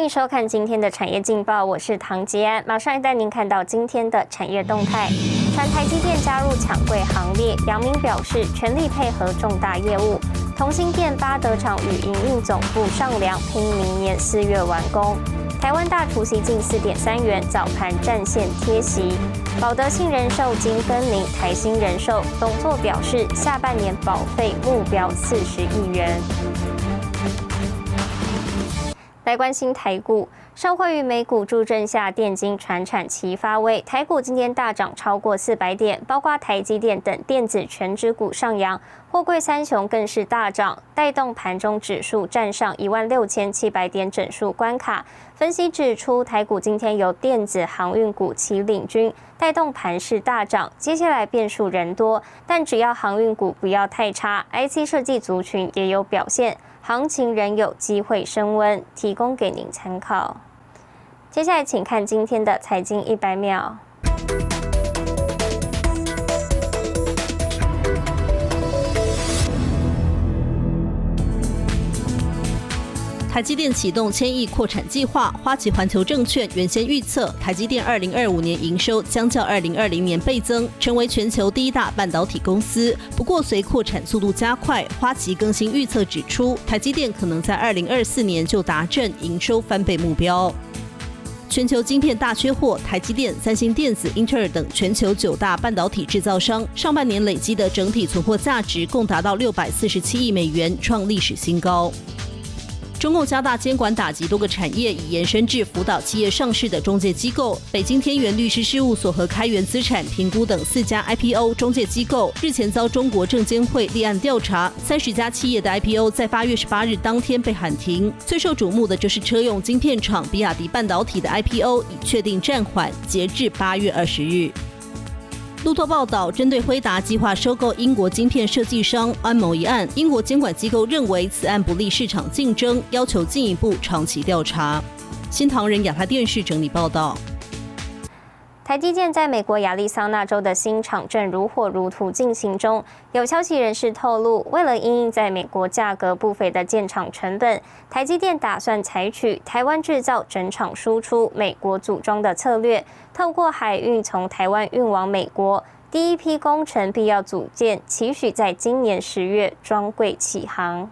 欢迎收看今天的产业劲报，我是唐吉安，马上带您看到今天的产业动态。传台积电加入抢柜行列，杨明表示全力配合重大业务。同心电八德厂与营运总部上梁，拼明年四月完工。台湾大除息近四点。三元，早盘战线贴息。保德信人寿经更名台新人寿，董座表示下半年保费目标四十亿元。来关心台股，受惠于美股助阵下，电金传产齐发威，台股今天大涨超过四百点，包括台积电等电子全指股上扬，货柜三雄更是大涨，带动盘中指数站上一万六千七百点整数关卡。分析指出，台股今天由电子航运股齐领军，带动盘势大涨。接下来变数人多，但只要航运股不要太差，IC 设计族群也有表现。行情仍有机会升温，提供给您参考。接下来，请看今天的财经一百秒。台积电启动千亿扩产计划，花旗环球证券原先预测台积电二零二五年营收将较二零二零年倍增，成为全球第一大半导体公司。不过，随扩产速度加快，花旗更新预测指出，台积电可能在二零二四年就达阵营收翻倍目标。全球晶片大缺货，台积电、三星电子、英特尔等全球九大半导体制造商上半年累积的整体存货价值共达到六百四十七亿美元，创历史新高。中共加大监管打击多个产业，已延伸至辅导企业上市的中介机构。北京天元律师事务所和开源资产评估等四家 IPO 中介机构日前遭中国证监会立案调查，三十家企业的 IPO 在八月十八日当天被喊停。最受瞩目的就是车用晶片厂比亚迪半导体的 IPO 已确定暂缓，截至八月二十日。路透报道，针对辉达计划收购英国晶片设计商安谋一案，英国监管机构认为此案不利市场竞争，要求进一步长期调查。新唐人亚太电视整理报道。台积电在美国亚利桑那州的新厂正如火如荼进行中。有消息人士透露，为了因应在美国价格不菲的建厂成本，台积电打算采取台湾制造、整厂输出、美国组装的策略，透过海运从台湾运往美国。第一批工程必要组件，期许在今年十月装柜起航。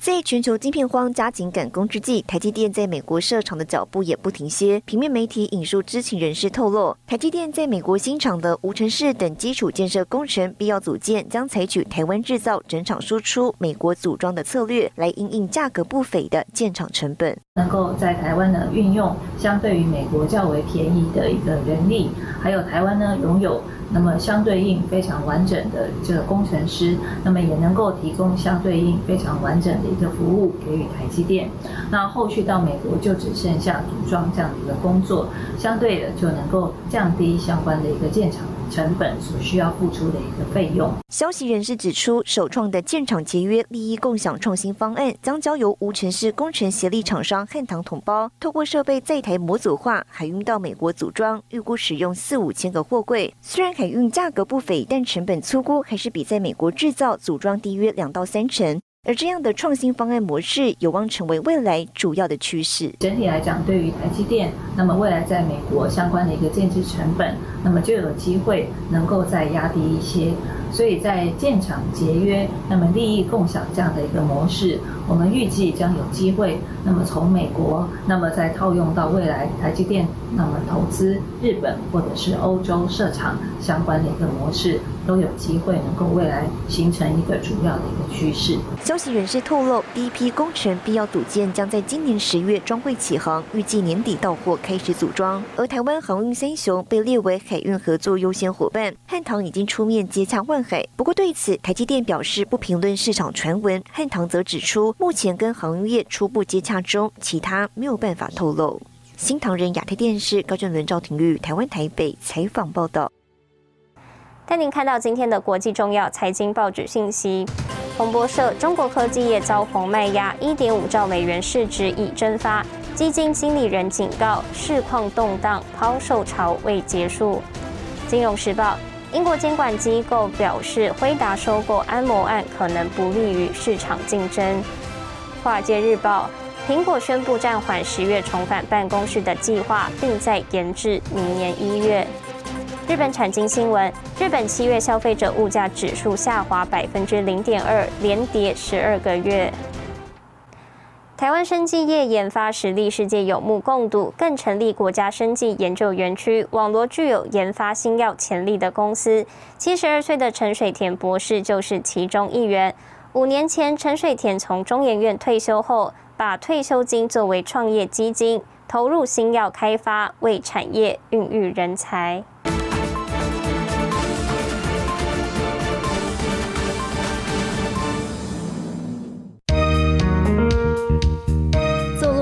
在全球晶片荒加紧赶工之际，台积电在美国设厂的脚步也不停歇。平面媒体引述知情人士透露，台积电在美国新厂的无尘室等基础建设工程必要组件，将采取台湾制造、整厂输出、美国组装的策略，来应应价格不菲的建厂成本。能够在台湾呢运用相对于美国较为便宜的一个人力，还有台湾呢拥有。那么相对应非常完整的这个工程师，那么也能够提供相对应非常完整的一个服务给予台积电。那后续到美国就只剩下组装这样的一个工作，相对的就能够降低相关的一个建厂。成本所需要付出的一个费用。消息人士指出，首创的建厂节约利益共享创新方案将交由无尘室工程协力厂商汉唐统包，透过设备在台模组化，海运到美国组装，预估使用四五千个货柜。虽然海运价格不菲，但成本粗估还是比在美国制造组装低约两到三成。而这样的创新方案模式有望成为未来主要的趋势。整体来讲，对于台积电，那么未来在美国相关的一个建制成本，那么就有机会能够再压低一些。所以在建厂节约、那么利益共享这样的一个模式，我们预计将有机会，那么从美国，那么再套用到未来台积电，那么投资日本或者是欧洲设厂相关的一个模式。都有机会能够未来形成一个主要的一个趋势。消息人士透露，第一批工程必要组件将在今年十月装柜起航，预计年底到货开始组装。而台湾航运三雄被列为海运合作优先伙伴，汉唐已经出面接洽万海。不过对此，台积电表示不评论市场传闻，汉唐则指出目前跟航运业初步接洽中，其他没有办法透露。新唐人亚太电视高俊伦、赵廷玉，台湾台北采访报道。带您看到今天的国际重要财经报纸信息。彭博社：中国科技业遭逢卖压，一点五兆美元市值已蒸发。基金经理人警告，市况动荡，抛售潮未结束。金融时报：英国监管机构表示，辉达收购安谋案可能不利于市场竞争。华尔街日报：苹果宣布暂缓十月重返办公室的计划，并在延至明年一月。日本产经新闻：日本七月消费者物价指数下滑百分之零点二，连跌十二个月。台湾生技业研发实力世界有目共睹，更成立国家生技研究园区，网罗具有研发新药潜力的公司。七十二岁的陈水田博士就是其中一员。五年前，陈水田从中研院退休后，把退休金作为创业基金，投入新药开发，为产业孕育人才。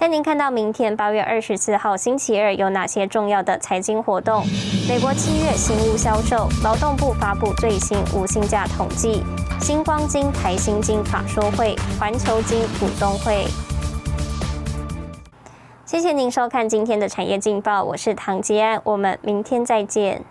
带您看到明天八月二十四号星期二有哪些重要的财经活动？美国七月新屋销售，劳动部发布最新无薪假统计。星光金、台新金法说会、环球金股东会。谢谢您收看今天的产业劲报，我是唐吉安，我们明天再见。